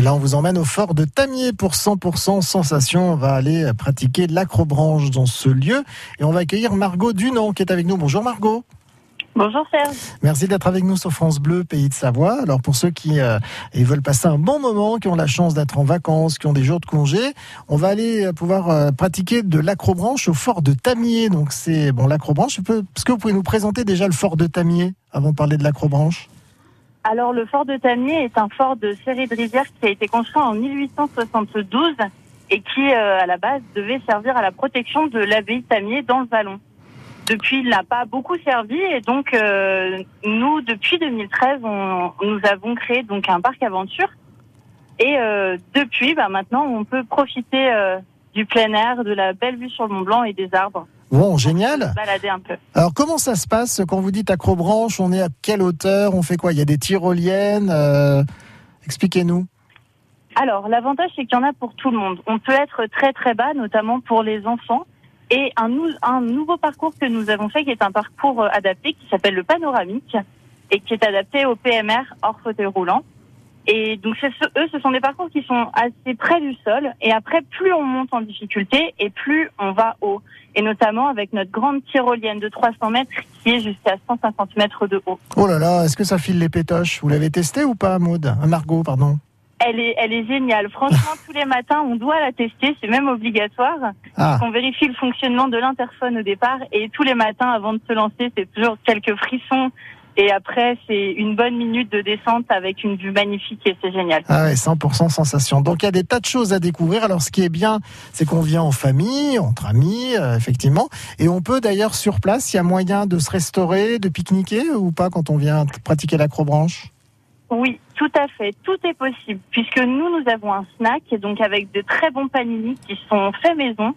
Et là, on vous emmène au fort de Tamier pour 100% sensation. On va aller pratiquer l'acrobranche dans ce lieu et on va accueillir Margot Dunant qui est avec nous. Bonjour Margot. Bonjour Serge. Merci d'être avec nous sur France Bleu, pays de Savoie. Alors pour ceux qui euh, veulent passer un bon moment, qui ont la chance d'être en vacances, qui ont des jours de congé, on va aller euh, pouvoir euh, pratiquer de l'acrobranche au fort de Tamier. Donc c'est bon l'acrobranche. Est-ce que vous pouvez nous présenter déjà le fort de Tamier avant de parler de l'acrobranche? Alors le fort de Tamier est un fort de série de rivières qui a été construit en 1872 et qui à la base devait servir à la protection de l'abbaye Tamier dans le Vallon. Depuis, il n'a pas beaucoup servi et donc euh, nous, depuis 2013, on, nous avons créé donc un parc aventure et euh, depuis, bah, maintenant, on peut profiter euh, du plein air, de la belle vue sur le Mont Blanc et des arbres. Bon, génial. Balader un peu. Alors, comment ça se passe quand vous dites acrobranche On est à quelle hauteur On fait quoi? Il y a des tyroliennes Expliquez-nous. Alors, l'avantage, c'est qu'il y en a pour tout le monde. On peut être très très bas, notamment pour les enfants et un, un nouveau parcours que nous avons fait qui est un parcours euh, adapté qui s'appelle le panoramique et qui est adapté au PMR hors fauteuil roulant. Et donc ce, eux, ce sont des parcours qui sont assez près du sol. Et après, plus on monte en difficulté et plus on va haut. Et notamment avec notre grande tyrolienne de 300 mètres qui est jusqu'à 150 mètres de haut. Oh là là, est-ce que ça file les pétoches? Vous l'avez testé ou pas, Maud euh, Margot, pardon elle est, elle est géniale. Franchement, tous les matins, on doit la tester. C'est même obligatoire. Ah. On vérifie le fonctionnement de l'interphone au départ. Et tous les matins, avant de se lancer, c'est toujours quelques frissons. Et après, c'est une bonne minute de descente avec une vue magnifique et c'est génial. Ah ouais, 100% sensation. Donc il y a des tas de choses à découvrir. Alors ce qui est bien, c'est qu'on vient en famille, entre amis, euh, effectivement. Et on peut d'ailleurs sur place, il y a moyen de se restaurer, de pique-niquer ou pas quand on vient pratiquer l'acrobranche? Oui, tout à fait. Tout est possible puisque nous, nous avons un snack donc avec de très bons panini qui sont faits maison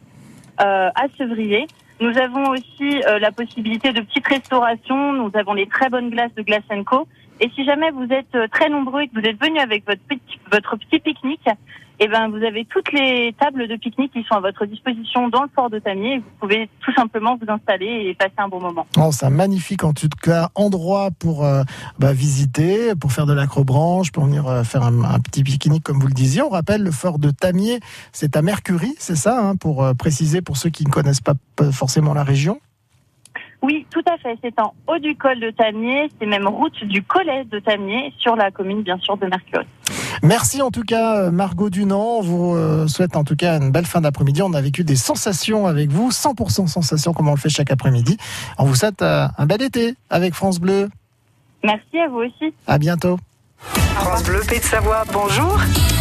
euh, à Sevrier. Nous avons aussi euh, la possibilité de petites restaurations. Nous avons les très bonnes glaces de Glace Co. Et si jamais vous êtes euh, très nombreux et que vous êtes venus avec votre petit, votre petit pique-nique, eh ben, vous avez toutes les tables de pique-nique qui sont à votre disposition dans le port de Tamier. Vous pouvez tout simplement vous installer et passer un bon moment. Oh, c'est un magnifique en tout cas endroit pour euh, bah, visiter, pour faire de l'acrobranche, pour venir euh, faire un, petit pique-nique comme vous le disiez. On rappelle le fort de Tamier, c'est à Mercury, c'est ça, hein, pour euh, préciser pour ceux qui ne connaissent pas forcément la région? Oui, tout à fait. C'est en haut du col de Tamier, c'est même route du collet de Tamier, sur la commune bien sûr de Mercury. Merci en tout cas Margot Dunant. On vous euh, souhaite en tout cas une belle fin d'après-midi. On a vécu des sensations avec vous, 100% sensations comme on le fait chaque après-midi. On vous souhaite euh, un bel été avec France Bleu. Merci à vous aussi. À bientôt. France Bleu, Pays de Savoie, bonjour.